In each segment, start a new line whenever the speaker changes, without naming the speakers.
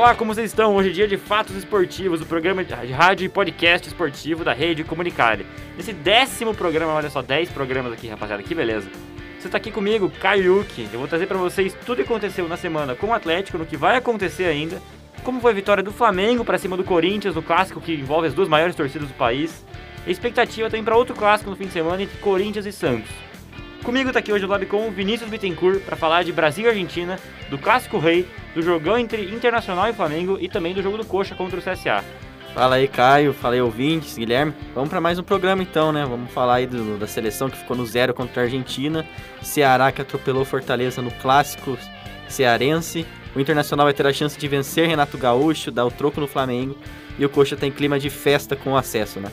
Olá, como vocês estão? Hoje é dia de Fatos Esportivos, o programa de rádio e podcast esportivo da Rede Comunicare. Nesse décimo programa, olha só, 10 programas aqui, rapaziada, que beleza. Você está aqui comigo, Caio Yuki. Eu vou trazer para vocês tudo que aconteceu na semana com o Atlético, no que vai acontecer ainda, como foi a vitória do Flamengo para cima do Corinthians, no clássico que envolve as duas maiores torcidas do país, a expectativa também para outro clássico no fim de semana entre Corinthians e Santos. Comigo tá aqui hoje o Lab com o Vinícius Bittencourt para falar de Brasil e Argentina, do Clássico Rei, do jogão entre Internacional e Flamengo e também do jogo do Coxa contra o CSA.
Fala aí, Caio. Fala aí, ouvintes, Guilherme. Vamos para mais um programa então, né? Vamos falar aí do, da seleção que ficou no zero contra a Argentina, Ceará que atropelou Fortaleza no Clássico Cearense. O Internacional vai ter a chance de vencer Renato Gaúcho, dar o troco no Flamengo. E o Coxa tem clima de festa com o acesso, né?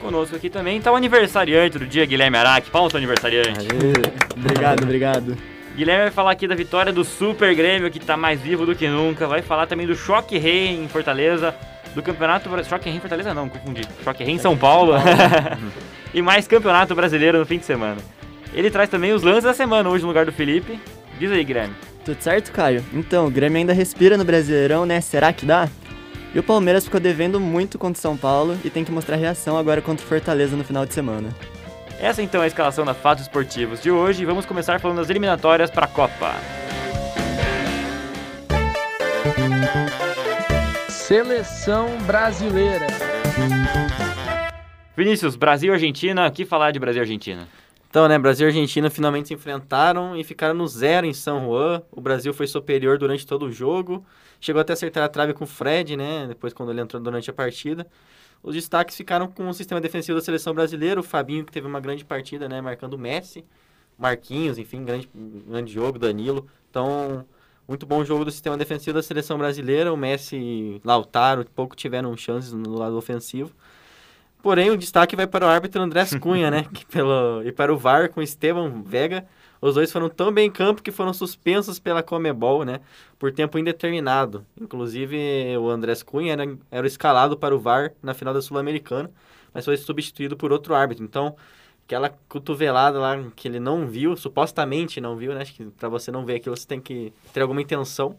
Conosco aqui também tá o aniversariante do dia, Guilherme Araque. Palmas pro aniversariante.
Aê. obrigado, obrigado.
Guilherme vai falar aqui da vitória do Super Grêmio, que tá mais vivo do que nunca. Vai falar também do Choque Rei em Fortaleza, do Campeonato Brasileiro. Choque Rei em Fortaleza não, confundi. Choque Rei em São Paulo. e mais Campeonato Brasileiro no fim de semana. Ele traz também os lances da semana hoje no lugar do Felipe. Diz aí, Guilherme.
Tudo certo, Caio? Então, o Grêmio ainda respira no Brasileirão, né? Será que dá? E o Palmeiras ficou devendo muito contra o São Paulo e tem que mostrar reação agora contra o Fortaleza no final de semana.
Essa então é a escalação da Fatos Esportivos de hoje e vamos começar falando das eliminatórias para a Copa.
Seleção brasileira.
Vinícius, Brasil e Argentina, o que falar de Brasil e Argentina?
Então, né, Brasil e Argentina finalmente se enfrentaram e ficaram no zero em São Juan. O Brasil foi superior durante todo o jogo. Chegou até a acertar a trave com o Fred, né, depois quando ele entrou durante a partida. Os destaques ficaram com o sistema defensivo da seleção brasileira, o Fabinho que teve uma grande partida, né, marcando o Messi, Marquinhos, enfim, grande, grande jogo, Danilo. Então, muito bom jogo do sistema defensivo da seleção brasileira. O Messi e Lautaro pouco tiveram chances no lado ofensivo. Porém, o destaque vai para o árbitro Andrés Cunha, né? Que pelo, e para o VAR com Esteban Vega. Os dois foram tão bem em campo que foram suspensos pela Comebol, né? Por tempo indeterminado. Inclusive, o Andrés Cunha era, era escalado para o VAR na final da Sul-Americana, mas foi substituído por outro árbitro. Então, aquela cotovelada lá que ele não viu, supostamente não viu, né? Acho que para você não ver aquilo, você tem que ter alguma intenção,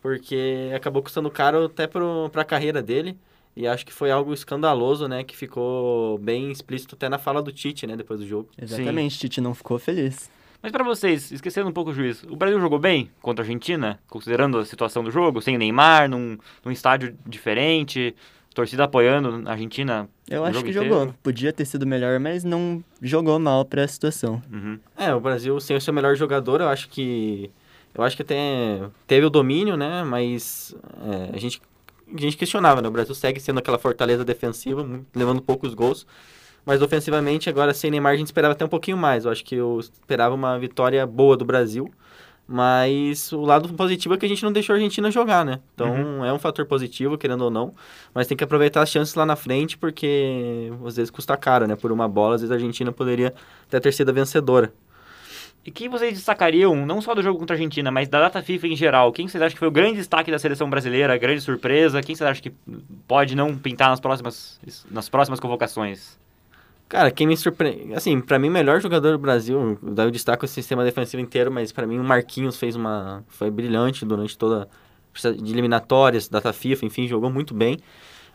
porque acabou custando caro até para a carreira dele. E acho que foi algo escandaloso, né? Que ficou bem explícito até na fala do Tite, né? Depois do jogo.
Exatamente, Sim. Tite não ficou feliz.
Mas para vocês, esquecendo um pouco o juiz, o Brasil jogou bem contra a Argentina, considerando a situação do jogo, sem Neymar, num, num estádio diferente, torcida apoiando a Argentina.
Eu acho que inteiro. jogou. Podia ter sido melhor, mas não jogou mal para a situação.
Uhum. É, o Brasil sem o seu melhor jogador, eu acho que eu acho que até teve o domínio, né? Mas é, a gente a gente questionava, né? O Brasil segue sendo aquela fortaleza defensiva, levando poucos gols. Mas ofensivamente, agora sem Neymar, a gente esperava até um pouquinho mais. Eu acho que eu esperava uma vitória boa do Brasil. Mas o lado positivo é que a gente não deixou a Argentina jogar, né? Então uhum. é um fator positivo, querendo ou não. Mas tem que aproveitar as chances lá na frente, porque às vezes custa caro, né? Por uma bola, às vezes a Argentina poderia até ter sido a vencedora.
E quem vocês destacariam, não só do jogo contra a Argentina, mas da data FIFA em geral? Quem vocês acham que foi o grande destaque da seleção brasileira, a grande surpresa? Quem vocês acham que pode não pintar nas próximas, nas próximas convocações?
Cara, quem me surpreende. Assim, para mim, o melhor jogador do Brasil, daí eu destaco o sistema defensivo inteiro, mas para mim o Marquinhos fez uma. Foi brilhante durante toda. de eliminatórias, data FIFA, enfim, jogou muito bem.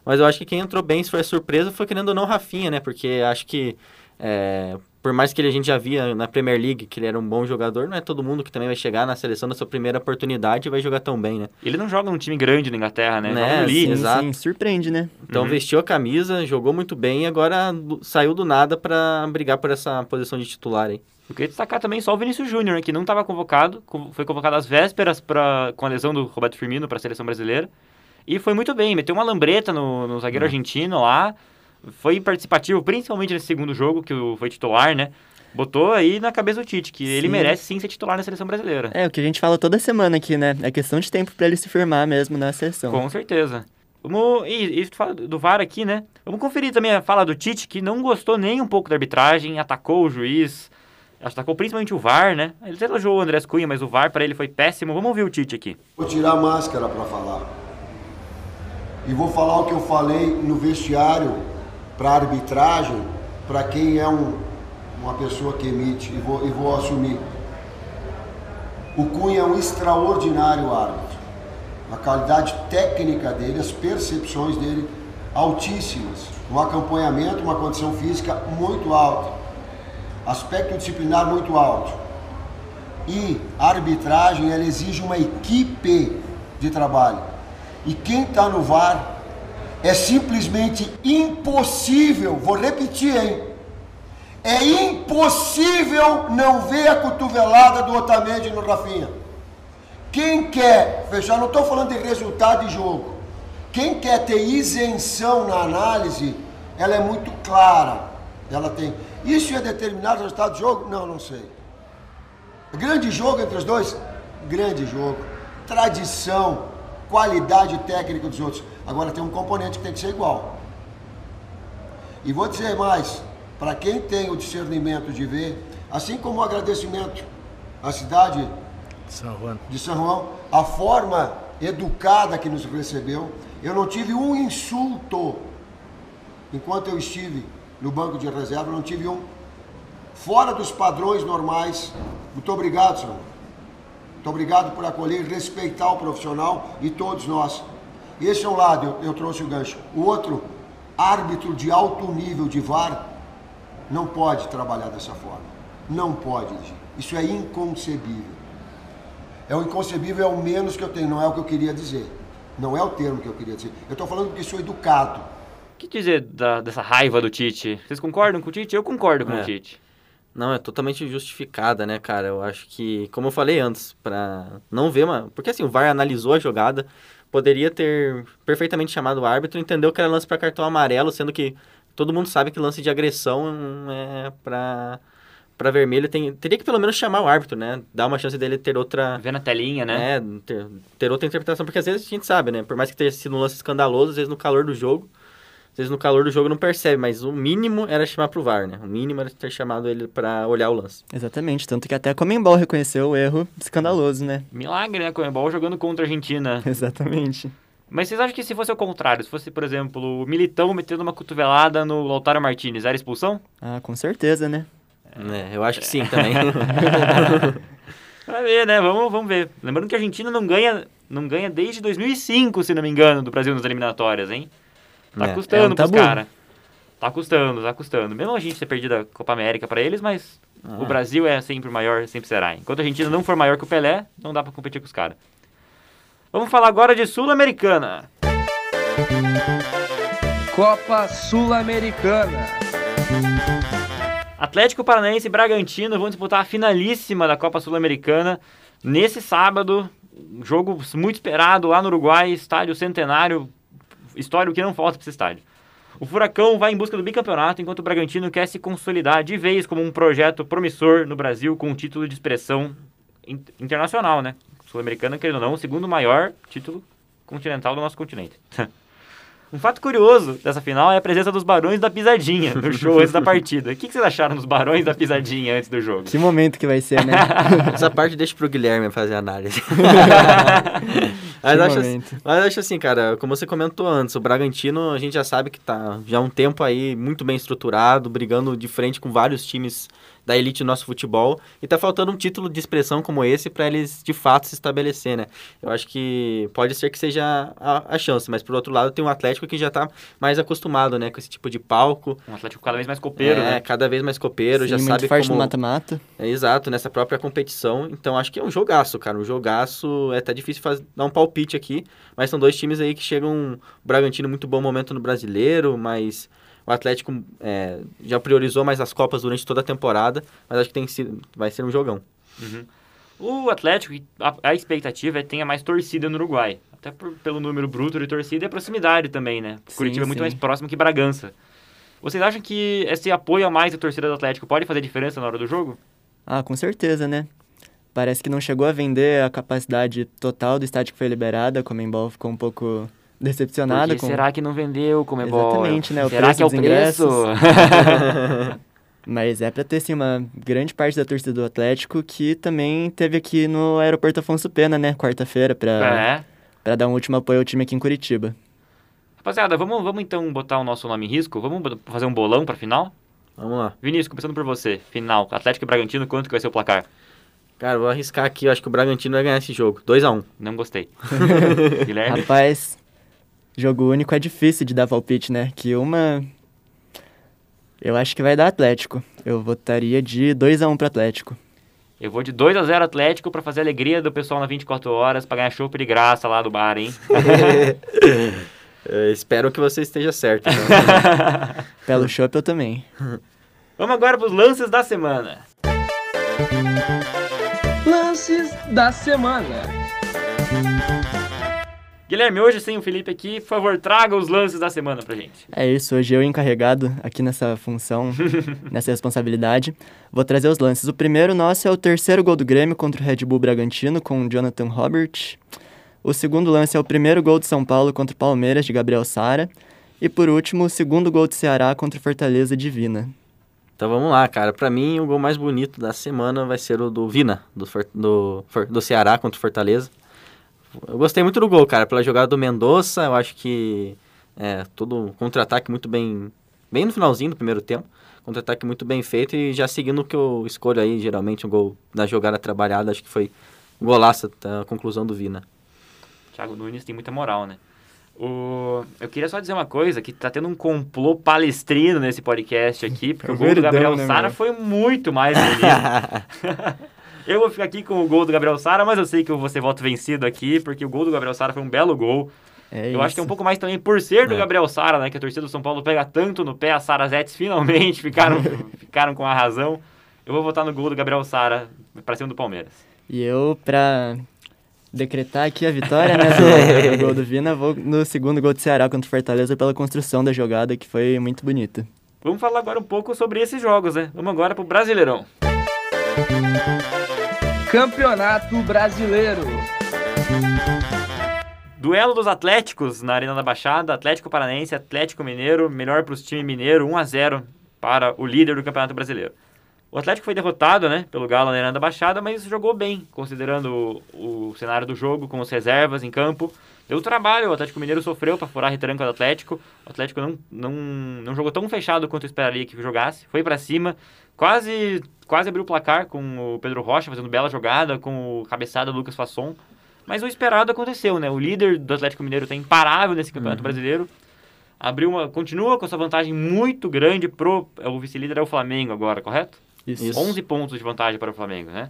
Mas eu acho que quem entrou bem, se foi surpresa, foi querendo ou não Rafinha, né? Porque acho que. É, por mais que ele, a gente já via na Premier League que ele era um bom jogador, não é todo mundo que também vai chegar na seleção na sua primeira oportunidade e vai jogar tão bem, né?
Ele não joga num time grande na Inglaterra, né?
né?
Joga
Leeds.
Exato. Sim, surpreende, né?
Então uhum. vestiu a camisa, jogou muito bem e agora saiu do nada para brigar por essa posição de titular aí.
Eu queria destacar também só o Vinícius Júnior, que não estava convocado, foi convocado às vésperas pra, com a lesão do Roberto Firmino para a seleção brasileira. E foi muito bem, meteu uma lambreta no, no zagueiro uhum. argentino lá. Foi participativo, principalmente nesse segundo jogo, que foi titular, né? botou aí na cabeça do Tite, que sim. ele merece sim ser titular na seleção brasileira.
É, o que a gente fala toda semana aqui, né? É questão de tempo para ele se firmar mesmo na seleção.
Com certeza. Vamos, e, e fala do VAR aqui, né? Vamos conferir também a fala do Tite, que não gostou nem um pouco da arbitragem, atacou o juiz, atacou principalmente o VAR, né? Ele elogiou o Andrés Cunha, mas o VAR para ele foi péssimo. Vamos ouvir o Tite aqui.
Vou tirar a máscara para falar. E vou falar o que eu falei no vestiário para arbitragem, para quem é um uma pessoa que emite, e vou, e vou assumir. O Cunha é um extraordinário árbitro. a qualidade técnica dele, as percepções dele altíssimas, um acompanhamento, uma condição física muito alta, aspecto disciplinar muito alto. E a arbitragem ela exige uma equipe de trabalho. E quem está no VAR é simplesmente impossível, vou repetir, hein? É impossível não ver a cotovelada do Otamendi no Rafinha. Quem quer, fechar, não estou falando de resultado de jogo. Quem quer ter isenção na análise, ela é muito clara. Ela tem. Isso ia determinar o resultado do jogo? Não, não sei. Grande jogo entre os dois? Grande jogo. Tradição, qualidade técnica dos outros. Agora tem um componente que tem que ser igual. E vou dizer mais, para quem tem o discernimento de ver, assim como o agradecimento à cidade
São
de São João, a forma educada que nos recebeu, eu não tive um insulto enquanto eu estive no banco de reserva, não tive um fora dos padrões normais. Muito obrigado, senhor. Muito obrigado por acolher e respeitar o profissional e todos nós. Esse é um lado, eu, eu trouxe o gancho. O outro, árbitro de alto nível de VAR, não pode trabalhar dessa forma. Não pode. Isso é inconcebível. É o inconcebível, é o menos que eu tenho, não é o que eu queria dizer. Não é o termo que eu queria dizer. Eu estou falando porque sou educado.
O que dizer da- dessa raiva do Tite? Vocês concordam com o Tite? Eu concordo com
É.
o Tite.
Não, é totalmente justificada, né, cara? Eu acho que, como eu falei antes, pra não ver uma. Porque assim, o VAR analisou a jogada, poderia ter perfeitamente chamado o árbitro, entendeu que era lance pra cartão amarelo, sendo que todo mundo sabe que lance de agressão é pra, pra vermelho. Tem, teria que pelo menos chamar o árbitro, né? Dar uma chance dele ter outra.
Vê na telinha, né?
É, ter, ter outra interpretação, porque às vezes a gente sabe, né? Por mais que tenha sido um lance escandaloso, às vezes no calor do jogo, às vezes no calor do jogo não percebe, mas o mínimo era chamar pro VAR, né? O mínimo era ter chamado ele pra olhar o lance.
Exatamente, tanto que até a Comembol reconheceu o erro escandaloso, né?
Milagre, né? Comebol jogando contra a Argentina.
Exatamente.
Mas vocês acham que se fosse o contrário, se fosse, por exemplo, o Militão metendo uma cotovelada no Lautaro Martinez, era expulsão?
Ah, com certeza, né?
É, eu acho que sim também.
Vai ver, né? Vamos, vamos ver. Lembrando que a Argentina não ganha, não ganha desde 2005, se não me engano, do Brasil nas eliminatórias, hein? Tá
É,
custando
é um
pros caras. Tá custando, tá custando. Mesmo a gente ter perdido a Copa América pra eles, mas
Ah.
o Brasil é sempre o maior, sempre será. Enquanto a Argentina não for maior que o Pelé, não dá pra competir com os caras. Vamos falar agora de Sul-Americana.
Copa Sul-Americana.
Atlético Paranaense e Bragantino vão disputar a finalíssima da Copa Sul-Americana nesse sábado. Um jogo muito esperado lá no Uruguai, estádio centenário, história que não falta para esse estádio. O Furacão vai em busca do bicampeonato, enquanto o Bragantino quer se consolidar de vez como um projeto promissor no Brasil com um título de expressão in- internacional, né? Sul-Americana, querendo ou não, o segundo maior título continental do nosso continente. Um fato curioso dessa final é a presença dos Barões da Pisadinha no show antes da partida. O que que vocês acharam dos Barões da Pisadinha antes do jogo?
Que momento que vai ser, né?
Essa parte deixa pro Guilherme fazer a análise. mas, acho,
momento.
mas acho assim, cara, como você comentou antes, o Bragantino a gente já sabe que tá já há um tempo aí muito bem estruturado, brigando de frente com vários times da elite do nosso futebol, e tá faltando um título de expressão como esse para eles de fato se estabelecer, né? Eu acho que pode ser que seja a, a chance, mas por outro lado tem um Atlético que já tá mais acostumado, né, com esse tipo de palco,
Um Atlético cada vez mais copeiro,
é,
né?
cada vez mais copeiro,
Sim,
já
muito
sabe
forte
como
no mata-mata.
é, exato, nessa própria competição. Então acho que é um jogaço, cara. Um jogaço. É até difícil faz- dar um palpite aqui. Mas são dois times aí que chegam. O Bragantino, muito bom momento no brasileiro, mas o Atlético é, já priorizou mais as Copas durante toda a temporada. Mas acho que tem sido, vai ser um jogão.
O Atlético, a, a expectativa é que tenha mais torcida no Uruguai. Até por- pelo número bruto de torcida e a proximidade também, né?
Sim,
Curitiba é muito
sim.
mais próximo que Bragança. Vocês acham que esse apoio a mais da torcida do Atlético pode fazer diferença na hora do jogo?
Ah, com certeza, né? Parece que não chegou a vender a capacidade total do estádio que foi liberada. A Comembol ficou um pouco decepcionada
Porque
com...
será que não vendeu como é bom?
Exatamente, né? O
Será
preço
que é o preço?
Mas é pra ter, sim, uma grande parte da torcida do Atlético que também teve aqui no Aeroporto Afonso Pena, né? Quarta-feira, pra,
é.
pra dar um último apoio ao time aqui em Curitiba.
Rapaziada, vamos, vamos então botar o nosso nome em risco? Vamos fazer um bolão pra final?
Vamos lá.
Vinícius, começando por você. Final, Atlético e Bragantino, quanto que vai ser o placar?
Cara, vou arriscar aqui, eu acho que o Bragantino vai ganhar esse jogo. 2x1.
Não gostei. Guilherme?
Rapaz, jogo único é difícil de dar palpite, né? Que uma. Eu acho que vai dar Atlético. Eu votaria de 2x1 pro Atlético.
Eu vou de 2 a 0 Atlético pra fazer a alegria do pessoal na 24 horas, pra ganhar chopp de graça lá do bar, hein?
Espero que você esteja certo. então.
Pelo chopp eu também.
Vamos agora pros lances da semana.
Lances da semana.
Guilherme, hoje sem o Felipe aqui, por favor, traga os lances da semana pra gente.
É isso, hoje eu encarregado aqui nessa função, nessa responsabilidade. Vou trazer os lances. O primeiro nosso é o terceiro gol do Grêmio contra o Red Bull Bragantino com o Jonathan Robert. O segundo lance é o primeiro gol de São Paulo contra o Palmeiras de Gabriel Sara. E por último, o segundo gol de Ceará contra o Fortaleza Divina.
Então vamos lá, cara. Pra mim, o gol mais bonito da semana vai ser o do Vina, do, do, do Ceará contra o Fortaleza. Eu gostei muito do gol, cara, pela jogada do Mendonça. Eu acho que é todo um contra-ataque muito bem, bem no finalzinho do primeiro tempo. Contra-ataque muito bem feito e já seguindo o que eu escolho aí, geralmente, um gol da jogada trabalhada. Acho que foi golaço a conclusão do Vina.
Thiago Nunes tem muita moral, né? O... Eu queria só dizer uma coisa, que tá tendo um complô palestrino nesse podcast aqui, porque o gol do
Verdão,
Gabriel
né,
Sara
meu?
foi muito mais bonito. eu vou ficar aqui com o gol do Gabriel Sara, mas eu sei que eu vou ser voto vencido aqui, porque o gol do Gabriel Sara foi um belo gol.
É
eu acho que é um
isso.
pouco mais também por ser do
É.
Gabriel Sara, né? Que a torcida do São Paulo pega tanto no pé, as Sarazetes finalmente ficaram, ficaram com a razão. Eu vou votar no gol do Gabriel Sara pra cima do Palmeiras.
E eu, pra decretar aqui a vitória, né, do, do gol do Vina, vou no segundo gol de Ceará contra o Fortaleza pela construção da jogada, que foi muito bonita.
Vamos falar agora um pouco sobre esses jogos, né? Vamos agora pro Brasileirão.
Campeonato Brasileiro.
Duelo dos Atléticos na Arena da Baixada, Atlético Paranaense, Atlético Mineiro, melhor para os times mineiro, 1 a 0 para o líder do Campeonato Brasileiro. O Atlético foi derrotado, né, pelo Galo na Arena da Baixada, mas jogou bem, considerando o, o cenário do jogo, com as reservas em campo. Deu trabalho, o Atlético Mineiro sofreu para furar a retranca do Atlético. O Atlético não, não, não jogou tão fechado quanto eu esperaria que jogasse. Foi para cima, quase quase abriu o placar com o Pedro Rocha fazendo bela jogada, com o cabeçada do Lucas Fasson. Mas o esperado aconteceu, né? O líder do Atlético Mineiro está imparável nesse Campeonato Brasileiro. Abriu uma, continua com essa vantagem muito grande pro é, o vice-líder é o Flamengo agora, correto?
Isso.
11 pontos de vantagem para o Flamengo, né?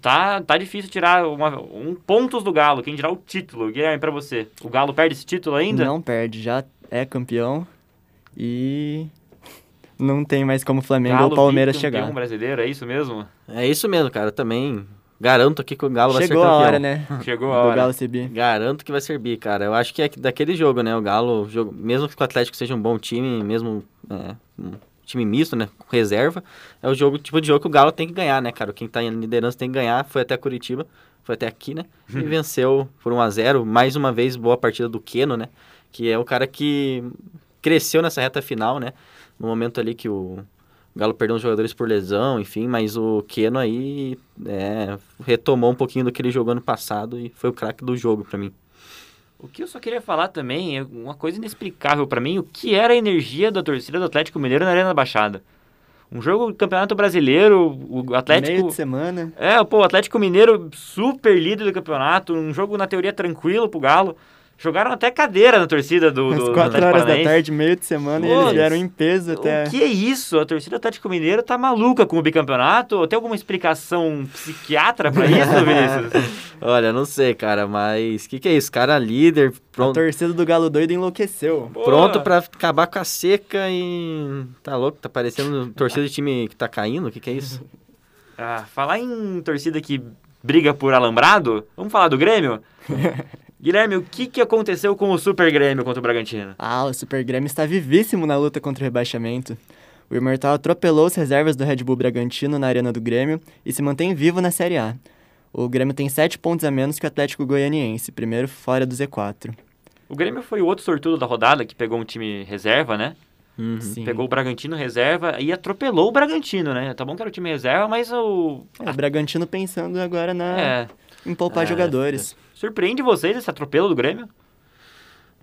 Tá, tá difícil tirar uma, um pontos do Galo, quem dirá o título. Guilherme, para você, o Galo perde esse título ainda?
Não perde, já é campeão e não tem mais como o Flamengo
Galo
ou Palmeiras chegar.
brasileiro, é isso mesmo?
É isso mesmo, cara. Eu também garanto aqui que o Galo
Chegou
vai ser
a
campeão.
hora, né?
Chegou a
Do
hora.
Galo subir.
Garanto que vai ser bi, cara. Eu acho que é daquele jogo, né? O Galo, jogo, mesmo que o Atlético seja um bom time, mesmo é, time misto, né? Com reserva, é o jogo, tipo de jogo que o Galo tem que ganhar, né, cara? Quem tá em liderança tem que ganhar. Foi até Curitiba, foi até aqui, né? E venceu por 1 a 0 Mais uma vez, boa partida do Keno, né? Que é o cara que cresceu nessa reta final, né? No momento ali que o Galo perdeu uns jogadores por lesão, enfim, mas o Keno aí é, retomou um pouquinho do que ele jogou ano passado e foi o craque do jogo pra mim.
O que eu só queria falar também é uma coisa inexplicável pra mim, o que era a energia da torcida do Atlético Mineiro na Arena da Baixada. Um jogo do Campeonato Brasileiro, o Atlético...
Meio de semana.
É, pô, o Atlético Mineiro super líder do campeonato, um jogo na teoria tranquilo pro Galo. Jogaram até cadeira na torcida do, do,
Às
do
4
Atlético
horas da tarde, meio de semana, e
Pô,
eles vieram em peso até.
O que é isso? A torcida do Atlético Mineiro tá maluca com o bicampeonato? Tem alguma explicação psiquiatra pra isso, Vinícius?
Olha, não sei, cara, mas o que, que é isso? Cara líder,
A
pronto,
torcida do Galo doido enlouqueceu.
Pô,
pronto pra acabar com a seca e. Tá louco? Tá parecendo torcida de time que tá caindo? O que, que é isso?
Ah, falar em torcida que briga por alambrado, vamos falar do Grêmio? Guilherme, o que, que aconteceu com o Super Grêmio contra o Bragantino?
Ah, o Super Grêmio está vivíssimo na luta contra o rebaixamento. O Imortal atropelou as reservas do Red Bull Bragantino na arena do Grêmio e se mantém vivo na Série A. O Grêmio tem 7 pontos a menos que o Atlético Goianiense, primeiro fora do Z4.
O Grêmio foi o outro sortudo da rodada que pegou um time reserva, né?
Uhum.
Pegou o Bragantino reserva e atropelou o Bragantino, né? Tá bom que era o time reserva, mas o.
É, o Bragantino pensando agora na...
É.
em poupar
É,
jogadores.
Surpreende vocês esse atropelo do Grêmio?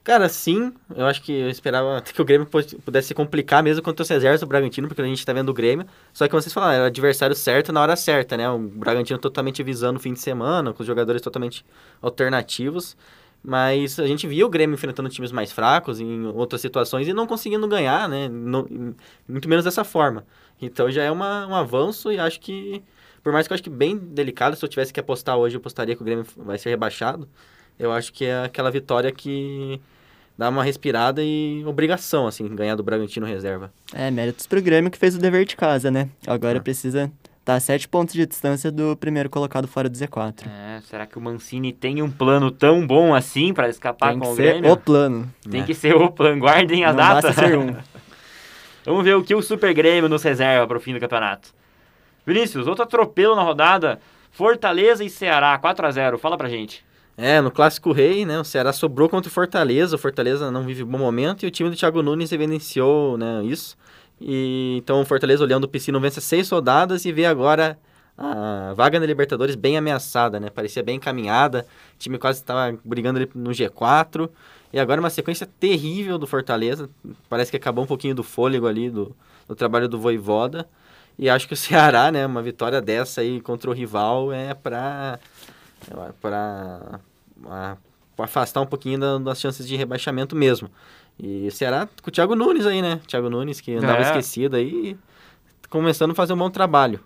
Cara, sim, eu acho que eu esperava que o Grêmio pudesse- pudesse se complicar mesmo contra os reservas do Bragantino, porque a gente tá vendo o Grêmio. Só que como vocês falaram, era o adversário certo na hora certa, né? O Bragantino totalmente visando o fim de semana, com os jogadores totalmente alternativos. Mas a gente via o Grêmio enfrentando times mais fracos em outras situações e não conseguindo ganhar, né? Não- muito menos dessa forma. Então já é uma, um avanço e acho que, por mais que eu acho que bem delicado, se eu tivesse que apostar hoje, eu apostaria que o Grêmio vai ser rebaixado. Eu acho que é aquela vitória que dá uma respirada e obrigação, assim, ganhar do Bragantino reserva.
É, méritos pro Grêmio que fez o dever de casa, né? Agora
É.
precisa estar a sete pontos de distância do primeiro colocado fora do Z4.
É, será que o Mancini tem um plano tão bom assim pra escapar
Tem
com
que
o
ser
Grêmio?
o plano.
Tem
É.
que ser o plano. Guardem a
Não
data.
basta ser um.
Vamos ver o que o Super Grêmio nos reserva para o fim do campeonato. Vinícius, outro atropelo na rodada. Fortaleza e Ceará, 4 a 0 Fala pra gente.
É, no Clássico Rei, né, o Ceará sobrou contra o Fortaleza, o Fortaleza não vive um bom momento e o time do Thiago Nunes evidenciou, né, isso. E, então o Fortaleza, olhando o Piscino, vence seis rodadas e vê agora a vaga na Libertadores bem ameaçada, né, parecia bem encaminhada, o time quase estava brigando ali no G4 e agora uma sequência terrível do Fortaleza, parece que acabou um pouquinho do fôlego ali do, do trabalho do Voivoda. E acho que o Ceará, né, uma vitória dessa aí contra o rival é para para afastar um pouquinho da- das chances de rebaixamento mesmo. E o Ceará com o Thiago Nunes aí, né? Thiago Nunes que andava
É.
esquecido aí, começando a fazer um bom trabalho.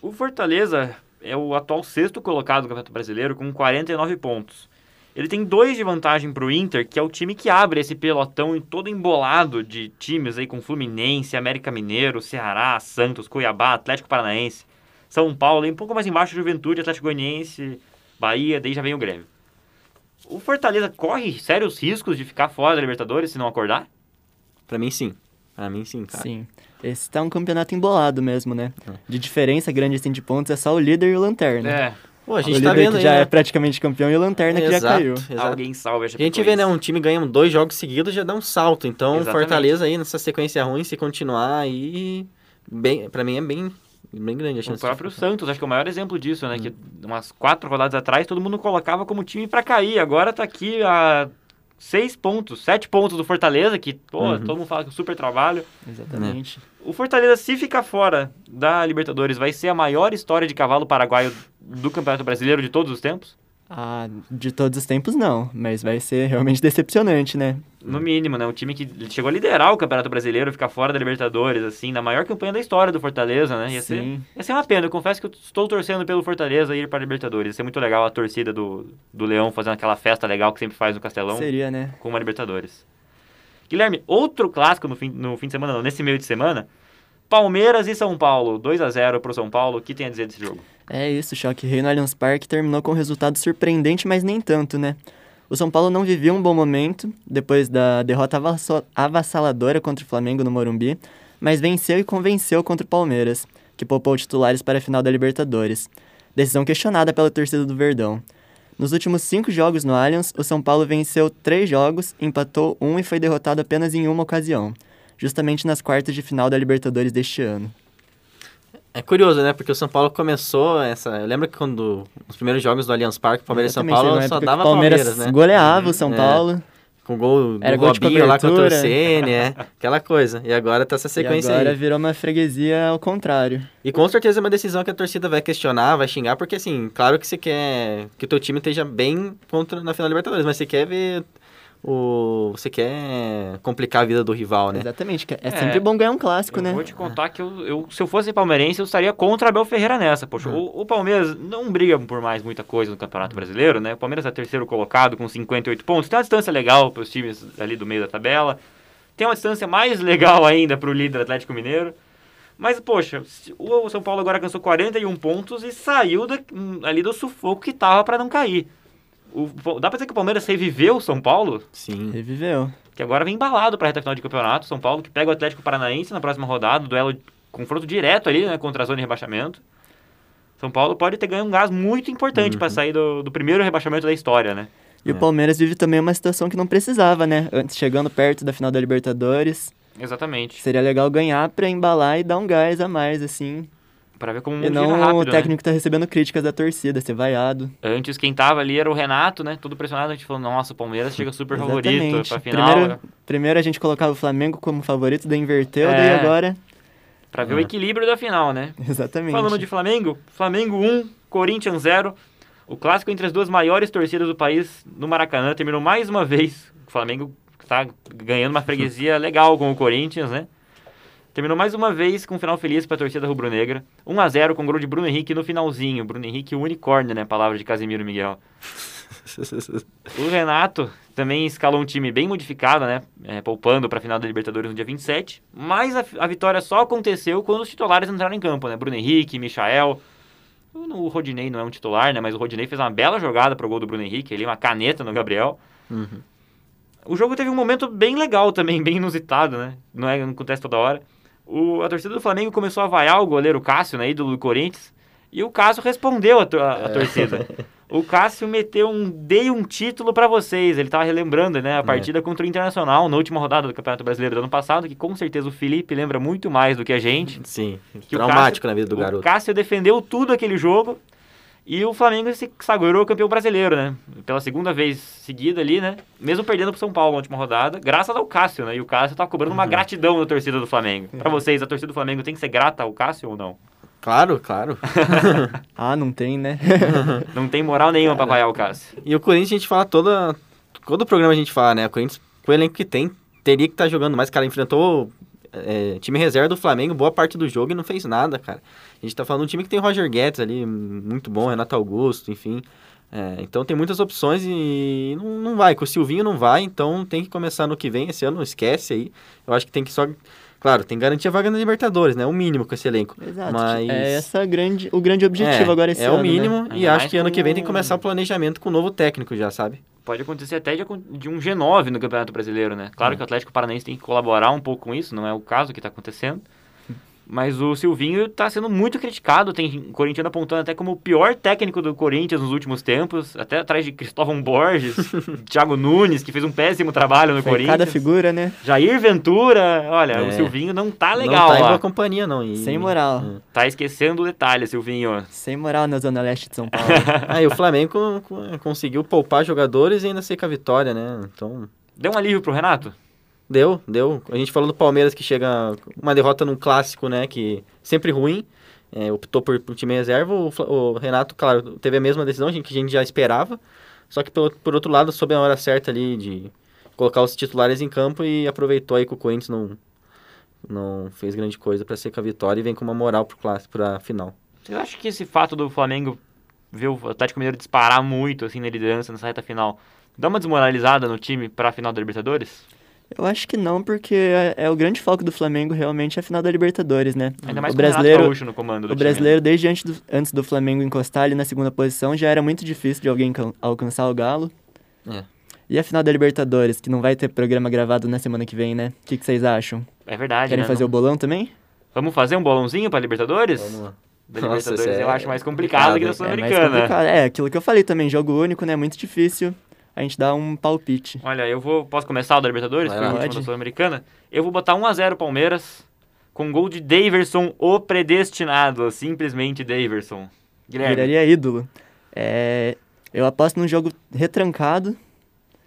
O Fortaleza é o atual sexto colocado do Campeonato Brasileiro com 49 pontos. Ele tem dois de vantagem pro Inter, que é o time que abre esse pelotão em todo embolado de times aí com Fluminense, América Mineiro, Ceará, Santos, Cuiabá, Atlético Paranaense, São Paulo, e um pouco mais embaixo Juventude, Atlético Goianiense, Bahia, daí já vem o Grêmio. O Fortaleza corre sérios riscos de ficar fora da Libertadores se não acordar?
Pra mim sim. Pra mim sim, cara.
Sim. Esse tá um campeonato embolado mesmo, né?
É.
De diferença grande assim de pontos é só o líder e o Lanterna.
É,
Pô, a
o
gente
líder
tá vendo
que
aí,
já
né?
é praticamente campeão e o Lanterna que já caiu.
exato.
alguém salve a
A gente vê, né, um time ganha dois jogos seguidos já dá um salto. Então,
Exatamente.
Fortaleza aí nessa sequência ruim, se continuar aí, bem, pra mim é bem, bem grande a
O
chance.
próprio
de...
Santos, acho que é o maior exemplo disso, né? Que umas quatro rodadas atrás todo mundo colocava como time pra cair. Agora tá aqui a seis pontos, sete pontos do Fortaleza, que, pô,
Uhum.
todo mundo fala que é um super trabalho.
Exatamente.
O Fortaleza, se ficar fora da Libertadores, vai ser a maior história de cavalo paraguaio do Campeonato Brasileiro de todos os tempos?
Ah, de todos os tempos não, mas vai ser realmente decepcionante, né?
No mínimo, né? Um time que chegou a liderar o Campeonato Brasileiro, ficar fora da Libertadores, assim, na maior campanha da história do Fortaleza, né? Ia ser,
Sim.
ia ser uma pena. Eu confesso que eu estou torcendo pelo Fortaleza ir para a Libertadores. Ia ser muito legal a torcida do, do Leão fazendo aquela festa legal que sempre faz no Castelão
Seria, né?
com uma Libertadores. Guilherme, outro clássico no fim, no fim de semana, não, nesse meio de semana. Palmeiras e São Paulo, 2 a 0 pro São Paulo. O que tem a dizer desse jogo?
É isso, Choque Rei no Allianz Parque terminou com um resultado surpreendente, mas nem tanto, né? O São Paulo não vivia um bom momento depois da derrota avassaladora contra o Flamengo no Morumbi, mas venceu e convenceu contra o Palmeiras, que poupou titulares para a final da Libertadores. Decisão questionada pela torcida do Verdão. Nos últimos cinco jogos no Allianz, o São Paulo venceu três jogos, empatou um e foi derrotado apenas em uma ocasião, justamente nas quartas de final da Libertadores deste ano.
É curioso, né? Porque o São Paulo começou essa. Eu lembro que quando os primeiros jogos do Allianz Parque, Palmeiras e São Paulo só dava
Palmeiras
Palmeiras, né?
goleava o São
É.
Paulo.
Com gol do
Era gol de
Robinho lá contra o. Ceni, é. Aquela coisa. E agora tá essa
E
sequência
agora
aí.
virou uma freguesia ao contrário.
E com certeza é uma decisão que a torcida vai questionar, vai xingar, porque assim, claro que você quer que o teu time esteja bem contra na final da Libertadores, mas você quer ver o. Você quer complicar a vida do rival, né?
Exatamente, que é,
É.
sempre bom ganhar um clássico,
Eu
né?
vou te contar que eu, eu- se eu fosse palmeirense, eu estaria contra Abel Ferreira nessa. Poxa, o, o Palmeiras não briga por mais muita coisa no Campeonato Brasileiro, né? O Palmeiras é terceiro colocado com 58 pontos. Tem uma distância legal para os times ali do meio da tabela. Tem uma distância mais legal ainda para o líder Atlético Mineiro. Mas, poxa, o São Paulo agora alcançou 41 pontos e saiu da- hum, ali do sufoco que tava para não cair. O- dá pra dizer que o Palmeiras reviveu o São Paulo?
Sim.
Reviveu.
que agora vem embalado para a reta final de campeonato. São Paulo que pega o Atlético Paranaense na próxima rodada, duelo confronto direto ali, né, contra a zona de rebaixamento. São Paulo pode ter ganho um gás muito importante para sair do, do primeiro rebaixamento da história, né?
E
É.
o Palmeiras vive também uma situação que não precisava, né? Antes, chegando perto da final da Libertadores,
Exatamente.
seria legal ganhar pra embalar e dar um gás a mais, assim.
Pra ver como o
E
mundo
não
rápido,
o
né?
técnico tá recebendo críticas da torcida, ser vaiado.
Antes quem tava ali era o Renato, né? Todo pressionado, a gente falou, nossa, o Palmeiras chega super favorito pra final.
Primeiro, primeiro a gente colocava o Flamengo como favorito, daí inverteu,
É.
daí agora...
Pra ver o equilíbrio da final, né?
Exatamente.
Falando de Flamengo, Flamengo 1, Corinthians 0. O clássico entre as duas maiores torcidas do país no Maracanã terminou mais uma vez. O Flamengo está ganhando uma freguesia legal com o Corinthians, né? Terminou mais uma vez com um final feliz para a torcida rubro-negra. 1 a 0 com gol de Bruno Henrique no finalzinho. Bruno Henrique, o unicórnio, né? Palavra de Casimiro Miguel. O Renato também escalou um time bem modificado, né? É, poupando para a final da Libertadores no dia 27. Mas a, a vitória só aconteceu quando os titulares entraram em campo, né? Bruno Henrique, Michael. O o Rodinei não é um titular, né? Mas o Rodinei fez uma bela jogada pro gol do Bruno Henrique, ali uma caneta no Gabriel.
Uhum.
O jogo teve um momento bem legal também, bem inusitado, né? Não, é, não acontece toda hora. O, a torcida do Flamengo começou a vaiar o goleiro Cássio, né? Ídolo do Corinthians. E o Cássio respondeu a, to- a- a torcida. O Cássio meteu um dei um título pra vocês. Ele tava relembrando, né, a partida contra o Internacional na última rodada do Campeonato Brasileiro do ano passado, que com certeza o Felipe lembra muito mais do que a gente.
Sim,
Que o
traumático
Cássio-
na vida do
O
garoto.
Cássio defendeu tudo aquele jogo e o Flamengo se sagrou campeão brasileiro, né? Pela segunda vez seguida ali, né? Mesmo perdendo pro São Paulo na última rodada, graças ao Cássio, né? E o Cássio tá cobrando uma gratidão da torcida do Flamengo. Pra vocês, a torcida do Flamengo tem que ser grata ao Cássio ou não?
Claro, claro.
Ah, não tem, né?
Não tem moral nenhuma pra vaiar o Cássio.
E o Corinthians a gente fala toda. Todo programa a gente fala, né? O Corinthians, com o elenco que tem, teria que estar jogando mais. Cara, enfrentou é, time reserva do Flamengo boa parte do jogo e não fez nada, cara. A gente tá falando de um time que tem Roger Guedes ali, muito bom, Renato Augusto, enfim. É, então tem muitas opções e não, não vai. Com o Silvinho não vai, então tem que começar no que vem. Esse ano não esquece aí. Eu acho que tem que só. Claro, tem que garantir a vaga na Libertadores, né? O mínimo com esse elenco.
Exato.
Mas...
É essa grande, o grande objetivo
é,
agora esse
é
ano,
o mínimo
né?
e
Ainda
acho que ano que vem tem que
com-
começar o planejamento com o novo técnico já, sabe?
Pode acontecer até de, de um G9 no Campeonato Brasileiro, né? Claro que o Atlético Paranaense tem que colaborar um pouco com isso, não é o caso que tá acontecendo. Mas o Silvinho tá sendo muito criticado, tem corintiano apontando até como o pior técnico do Corinthians nos últimos tempos, até atrás de Cristóvão Borges, Thiago Nunes, que fez um péssimo trabalho no
Foi
Corinthians.
cada figura, né?
Jair Ventura, olha, o
É.
Silvinho não tá
não
legal
tá em boa companhia, não. E...
Sem moral.
É.
Tá esquecendo o detalhe, Silvinho.
Sem moral na Zona Leste de São Paulo.
Aí o Flamengo co- co- conseguiu poupar jogadores e ainda ser com a vitória, né? Então,
Deu um alívio pro Renato?
Deu, deu. A gente falou do Palmeiras que chega uma derrota num clássico, né? Que sempre ruim. É, optou por, por time reserva. O, o Renato, claro, teve a mesma decisão que a gente já esperava. Só que, pelo, por outro lado, soube a hora certa ali de colocar os titulares em campo e aproveitou aí que o Corinthians não, não fez grande coisa para ser com a vitória e vem com uma moral pro clássico, pra final.
Você acha que esse fato do Flamengo ver o Atlético Mineiro disparar muito assim na liderança nessa reta final dá uma desmoralizada no time pra final da Libertadores?
Eu acho que não, porque é, é o grande foco do Flamengo realmente é a final da Libertadores, né?
Ainda mais
o
o
brasileiro,
Gaúcho no comando do
o
time.
brasileiro desde antes do, antes do Flamengo encostar ali na segunda posição já era muito difícil de alguém can- alcançar o Galo.
É.
E a final da Libertadores, que não vai ter programa gravado na semana que vem, né? O que, que vocês acham?
É verdade,
Querem
né?
fazer
Não-
o bolão também?
Vamos fazer um bolãozinho pra Libertadores?
Vamos lá.
Da
Nossa,
Libertadores
é
eu acho mais complicado que da
É
Sul-Americana.
complicado. É, aquilo que eu falei também, jogo único, né? Muito difícil a gente dar um palpite.
Olha, eu vou. Posso começar o da Libertadores?
Vai
Foi o da Sul-Americana. Eu vou botar 1x0 Palmeiras. Com gol de Daverson, o predestinado. Simplesmente Daverson. Guilherme,
Viraria ídolo. É, eu aposto num jogo retrancado.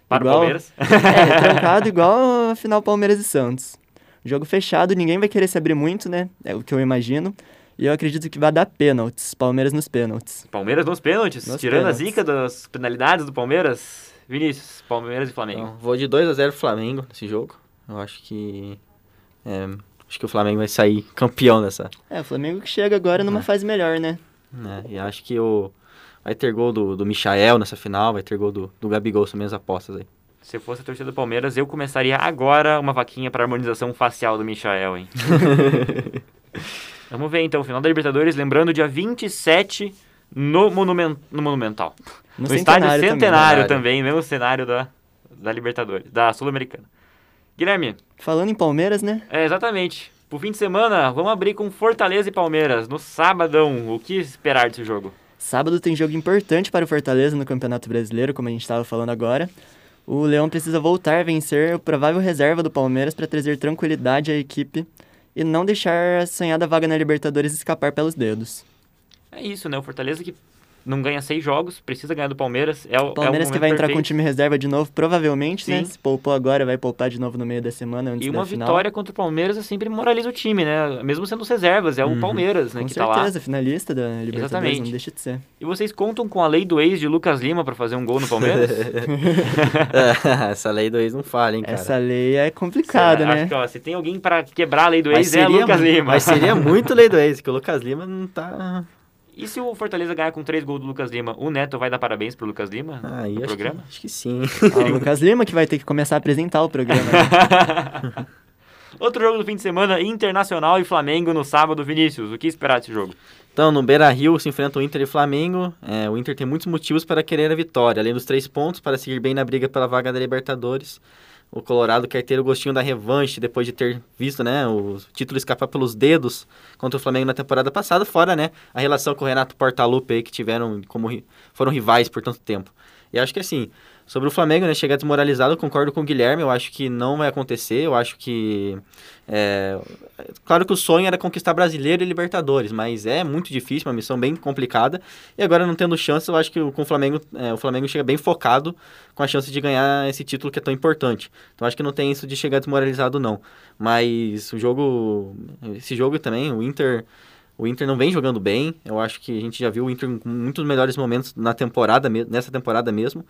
para
igual-
o Palmeiras.
É, retrancado igual a final Palmeiras e Santos. Jogo fechado, ninguém vai querer se abrir muito, né? É o que eu imagino. E eu acredito que vai dar pênaltis. Palmeiras nos pênaltis.
Palmeiras nos pênaltis,
Nos
tirando
pênaltis.
a zica das penalidades do Palmeiras. Vinícius, Palmeiras e Flamengo.
Então, vou de 2 a 0 Flamengo nesse jogo. Eu acho que. é, acho que o Flamengo vai sair campeão dessa.
É, o Flamengo que chega agora numa fase melhor, né?
Né? E acho que o. Vai ter gol do, do Michael nessa final, vai ter gol do, do Gabigol, são minhas apostas aí.
Se eu fosse a torcida do Palmeiras, eu começaria agora uma vaquinha para harmonização facial do Michael, hein? Vamos ver então, final da Libertadores, lembrando, dia 27 no, Monumen no Monumental.
No,
No, estádio
centenário
Centenário
Verdade.
também, mesmo cenário da, da Libertadores, da Sul-Americana. Guilherme,
Falando em Palmeiras, né?
é exatamente. Pro fim de semana, vamos abrir com Fortaleza e Palmeiras no sabadão. O que esperar desse jogo?
Sábado tem jogo importante para o Fortaleza no Campeonato Brasileiro, como a gente estava falando agora. O Leão precisa voltar a vencer o provável reserva do Palmeiras para trazer tranquilidade à equipe e não deixar a sonhada vaga na Libertadores escapar pelos dedos.
É isso, né? O Fortaleza que não ganha seis jogos, precisa ganhar do Palmeiras. É o,
Palmeiras
é o
que vai entrar com o
perfeito.
time reserva de novo, provavelmente, né?
Sim.
Se poupou agora, vai poupar de novo no meio da semana antes
E uma
da final.
vitória contra o Palmeiras é sempre moraliza o time, né? Mesmo sendo os reservas, é o Palmeiras, né,
Com
que tá lá.
certeza, finalista da Libertadores,
Exatamente.
não deixa de ser.
E vocês contam com a lei do ex de Lucas Lima pra fazer um gol no Palmeiras?
Essa lei do ex não falha, hein, cara.
Essa lei é complicada,
Acho
né?
que, ó, se tem alguém pra quebrar a lei do
Mas
ex, é Lucas
mu-
Lima.
Mas seria muito lei do ex, que o Lucas Lima não tá...
E se o Fortaleza ganhar com três gols do Lucas Lima, o Neto vai dar parabéns pro Lucas Lima
Aí
no
acho que,
programa?
acho que sim.
Ah, o Lucas Lima que vai ter que começar a apresentar o programa. né?
Outro jogo do fim de semana, Internacional e Flamengo no sábado, Vinícius. O que esperar desse jogo?
Então, no Beira-Rio se enfrenta o Inter e o Flamengo. É, o Inter tem muitos motivos para querer a vitória, além dos três pontos para seguir bem na briga pela vaga da Libertadores. O Colorado quer ter o gostinho da revanche depois de ter visto, né, o título escapar pelos dedos contra o Flamengo na temporada passada, fora, né, a relação com o Renato Portaluppi que tiveram como foram rivais por tanto tempo. E acho que assim, sobre o Flamengo, né, chegar desmoralizado, concordo com o Guilherme, eu acho que não vai acontecer, eu acho que é, Claro que o sonho era conquistar brasileiro e Libertadores, mas é muito difícil, uma missão bem complicada. E agora, não tendo chance, eu acho que com o Flamengo, é, o Flamengo chega bem focado com a chance de ganhar esse título que é tão importante. Então acho que não tem isso de chegar desmoralizado, não. Mas o jogo. Esse jogo também, o Inter. O Inter não vem jogando bem. Eu acho que a gente já viu o Inter com muitos melhores momentos na temporada, nessa temporada mesmo.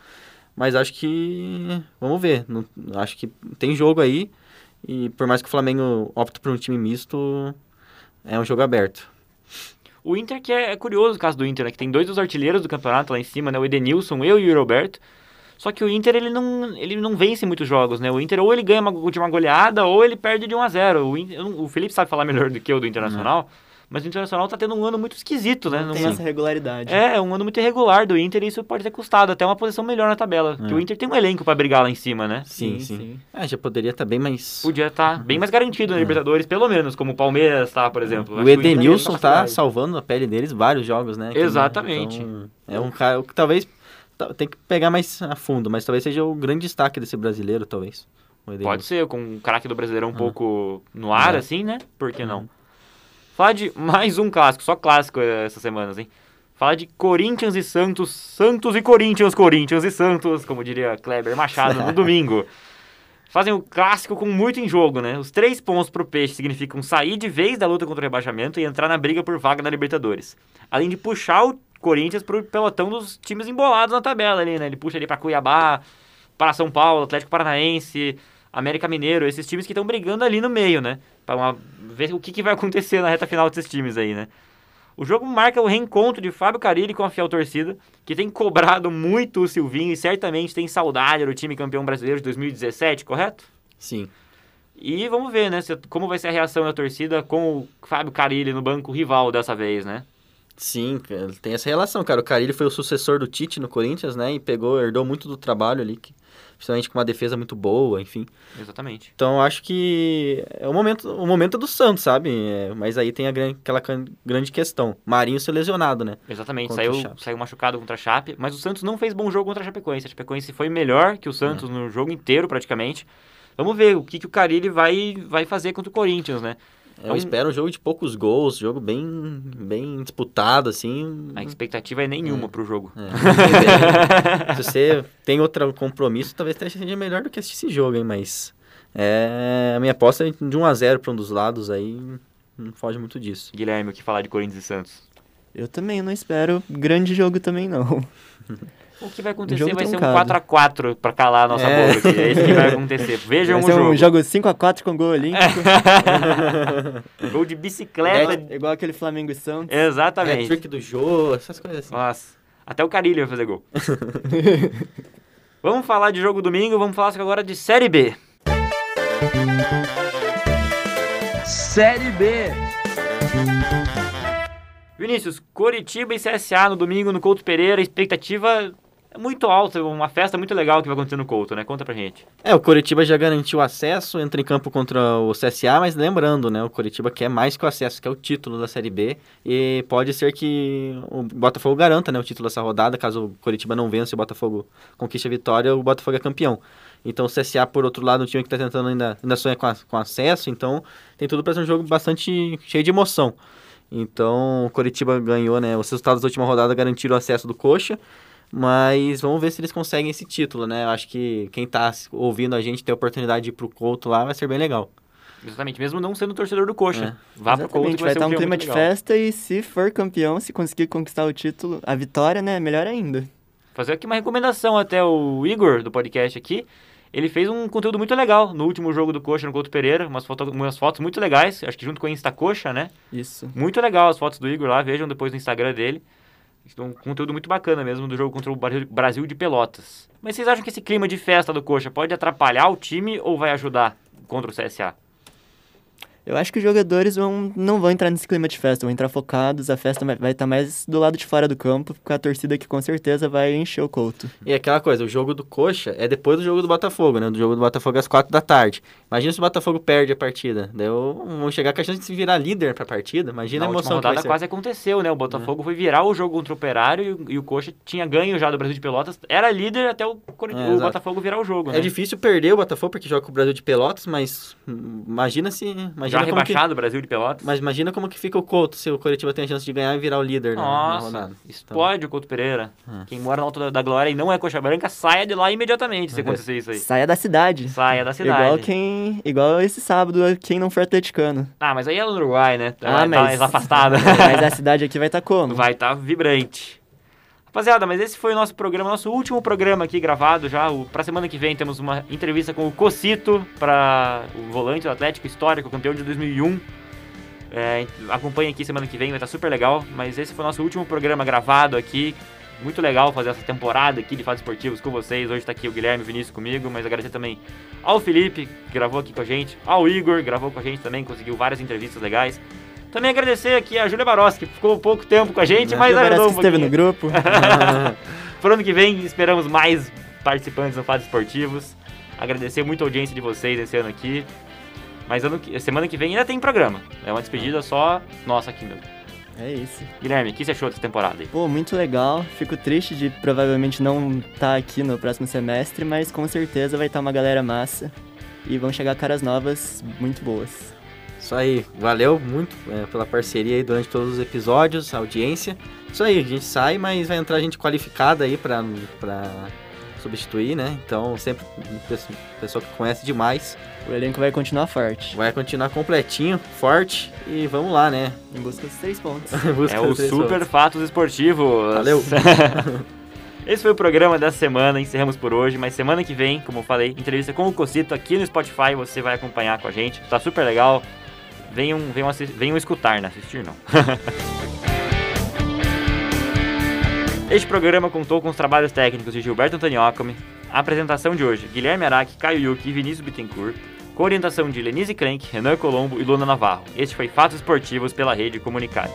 Mas acho que. Vamos ver. Não- acho que tem jogo aí. E por mais que o Flamengo opte por um time misto, é um jogo aberto.
O Inter, que é, é curioso o caso do Inter, né? Que tem dois dos artilheiros do campeonato lá em cima, né? O Edenilson, eu e o Roberto. Só que o Inter, ele não, ele não vence muitos jogos, né? O Inter, ou ele ganha uma, de uma goleada, ou ele perde de 1 a 0 O, Inter- o Felipe sabe falar melhor do que eu do Internacional, mas o Internacional tá tendo um ano muito esquisito, né? Não-
Tem essa regularidade.
É, é um ano muito irregular do Inter e isso pode ter custado até uma posição melhor na tabela. Porque o Inter tem um elenco pra brigar lá em cima, né?
Sim,
Sim,
sim.
sim.
Ah, já poderia estar bem mais.
Podia estar bem mais garantido na Libertadores, pelo menos, como o Palmeiras tá, por exemplo.
O
que
Edenilson
tá
tá salvando a pele deles vários jogos, né? Que-
Exatamente.
então, é um cara que talvez ta- tem que pegar mais a fundo, mas talvez seja o grande destaque desse brasileiro, talvez.
Pode ser, com o craque do Brasileirão um pouco no ar,
É.
assim, né? Por que não? Falar de mais um clássico, só clássico eh, essas semanas, hein? Falar de Corinthians e Santos, Santos e Corinthians, Corinthians e Santos, como diria Kleber Machado no domingo. Fazem o clássico com muito em jogo, né? Os três pontos pro Peixe significam sair de vez da luta contra o rebaixamento e entrar na briga por vaga na Libertadores. Além de puxar o Corinthians pro pelotão dos times embolados na tabela ali, né? Ele puxa ali pra Cuiabá, para São Paulo, Atlético Paranaense, América Mineiro, esses times que estão brigando ali no meio, né? Para uma- ver o que, que vai acontecer na reta final desses times aí, né? O jogo marca o reencontro de Fábio Carilli com a fiel torcida, que tem cobrado muito o Silvinho e certamente tem saudade do time campeão brasileiro de 2017, correto?
Sim.
E vamos ver, né, como vai ser a reação da torcida com o Fábio Carilli no banco rival dessa vez, né?
Sim, tem essa relação, cara. O Carilli foi o sucessor do Tite no Corinthians, né? E pegou, herdou muito do trabalho ali, que, principalmente com uma defesa muito boa, enfim.
Exatamente.
Então eu acho que é o momento, o momento é do Santos, sabe? É, mas aí tem a gran- aquela grande questão. Marinho ser lesionado, né?
Exatamente,
Contra
saiu, saiu machucado contra a Chape, mas o Santos não fez bom jogo contra a Chapecoense. A Chapecoense foi melhor que o Santos
É.
no jogo inteiro, praticamente. Vamos ver o que, que o Carilli vai, vai fazer contra o Corinthians, né?
Eu
Então-
espero um jogo de poucos gols, jogo bem, bem disputado, assim.
A expectativa é nenhuma pro jogo.
É, se você tem outro compromisso, talvez seja melhor do que assistir esse jogo, hein? Mas é, a minha aposta é de 1 a 0 para um dos lados aí não foge muito disso.
Guilherme, o que falar de Corinthians e Santos?
Eu também não espero grande jogo também, não.
O que vai acontecer vai ser um
truncado.
4x4 pra calar a nossa
É.
boca aqui. É isso que vai acontecer. Vejam
Vai
o jogo.
um jogo 5x4 com gol olímpico.
Gol de bicicleta.
É igual aquele Flamengo e Santos.
Exatamente.
É, trick do jogo, essas coisas assim.
Nossa, até o Carilho vai fazer gol. vamos falar de jogo domingo, vamos falar agora de Série B.
Série B.
Vinícius, Coritiba e CSA no domingo no Couto Pereira, expectativa é muito alta, uma festa muito legal que vai acontecer no Couto, né? Conta pra gente.
É, o Coritiba já garantiu acesso, entra em campo contra o CSA, mas lembrando, né, o Coritiba quer mais que o acesso, que é o título da Série B, e pode ser que o Botafogo garanta, né, o título dessa rodada, caso o Coritiba não vença e o Botafogo conquiste a vitória, o Botafogo é campeão. Então o CSA, por outro lado, um time que está tentando ainda, ainda com, a, com acesso, então tem tudo para ser um jogo bastante cheio de emoção. Então o Coritiba ganhou, né, os resultados da última rodada garantiram o acesso do Coxa, mas vamos ver se eles conseguem esse título, né? Eu acho que quem tá ouvindo a gente ter a oportunidade de ir pro Couto lá vai ser bem legal.
Exatamente, mesmo não sendo torcedor do Coxa. Vá pro Couto
Exatamente,
que
vai
ser
estar um
dia
clima de
legal.
festa e se for campeão, se conseguir conquistar o título, a vitória, né, melhor ainda.
Fazer aqui uma recomendação até o Igor do podcast aqui. Ele fez um conteúdo muito legal no último jogo do Coxa no Couto Pereira, umas, foto, umas fotos muito legais, acho que junto com a Insta Coxa, né?
Isso.
Muito legal as fotos do Igor lá, vejam depois no Instagram dele. Então, Um conteúdo muito bacana mesmo do jogo contra o Brasil- de Pelotas. Mas vocês acham que esse clima de festa do Coxa pode atrapalhar o time ou vai ajudar contra o CSA?
Eu acho que os jogadores vão, não vão entrar nesse clima de festa, vão entrar focados, a festa vai estar mais do lado de fora do campo, com a torcida que com certeza vai encher o couto.
E aquela coisa, o jogo do Coxa é depois do jogo do Botafogo, né? Do jogo do Botafogo às quatro da tarde. Imagina se o Botafogo perde a partida. Daí eu- vão chegar com a chance de se virar líder pra partida. Imagina
Na
a
última
emoção que vai
rodada quase aconteceu, né? O Botafogo foi virar o jogo contra o Operário e, o- e o Coxa tinha ganho já do Brasil de Pelotas. Era líder até o,
É,
o. Botafogo virar o jogo,
É
né?
difícil perder o Botafogo porque joga com o Brasil de Pelotas, mas hum, imagina se.
Já
Imagina como que,
rebaixado o Brasil de Pelotas.
mas imagina como que fica o Couto se o Coritiba tem a chance de ganhar e virar o líder na- na,
Nossa,
rodada.
explode o Couto Pereira.
É.
Quem mora no Alto da, Glória e não é Coxa Branca, saia de lá imediatamente se acontecer isso aí.
Saia da cidade.
Saia da cidade.
Igual quem. Igual esse sábado, quem não for atleticano.
Ah, mas aí é no Uruguai, né? Tá,
Ah,
tá
mas-
mais afastada.
Mas a cidade aqui vai estar como?
Vai estar vibrante. Rapaziada, mas esse foi o nosso programa, nosso último programa aqui gravado já. O, pra semana que vem temos uma entrevista com o Cocito, para o volante do Atlético histórico, campeão de 2001. É, acompanhe aqui semana que vem, vai estar super legal. Mas esse foi o nosso último programa gravado aqui. Muito legal fazer essa temporada aqui de fatos esportivos com vocês. Hoje tá aqui o Guilherme e o Vinícius comigo, mas agradecer também ao Felipe, que gravou aqui com a gente, ao Igor, que gravou com a gente também, conseguiu várias entrevistas legais. Também agradecer aqui a Júlia Barossi, que ficou pouco tempo com a gente, mas
Parece
ajudou um
esteve no grupo.
Pro ano que vem, esperamos mais participantes no Fatos Esportivos. Agradecer muito a audiência de vocês esse ano aqui. Mas ano semana que vem ainda tem programa. É uma despedida só nossa aqui mesmo.
É isso.
Guilherme, o que você achou dessa temporada aí?
Pô, muito legal. Fico triste de provavelmente não estar aqui no próximo semestre, mas com certeza vai estar uma galera massa. E vão chegar caras novas muito boas.
Isso aí, valeu muito é, pela parceria aí durante todos os episódios, a audiência. Isso aí, a gente sai, mas vai entrar gente qualificada aí pra, pra substituir, né? Então, sempre pessoa, pessoa que conhece demais.
O elenco vai continuar forte.
Vai continuar completinho, forte e vamos lá, né?
Em busca dos três pontos.
Em busca
É o Super
pontos.
Fatos Esportivos.
Valeu.
Esse foi o programa dessa semana, encerramos por hoje, mas semana que vem, como eu falei, entrevista com o Cocito aqui no Spotify, você vai acompanhar com a gente, tá super legal. Venham, venham, assis- venham escutar, né? Assistir não. Este programa contou com os trabalhos técnicos de Gilberto Antoniocami, a apresentação de hoje, Guilherme Araque, Caio Yuki e Vinícius Bittencourt, com orientação de Lenise Klenk, Renan Colombo e Luna Navarro. Este foi Fatos Esportivos pela Rede Comunicário.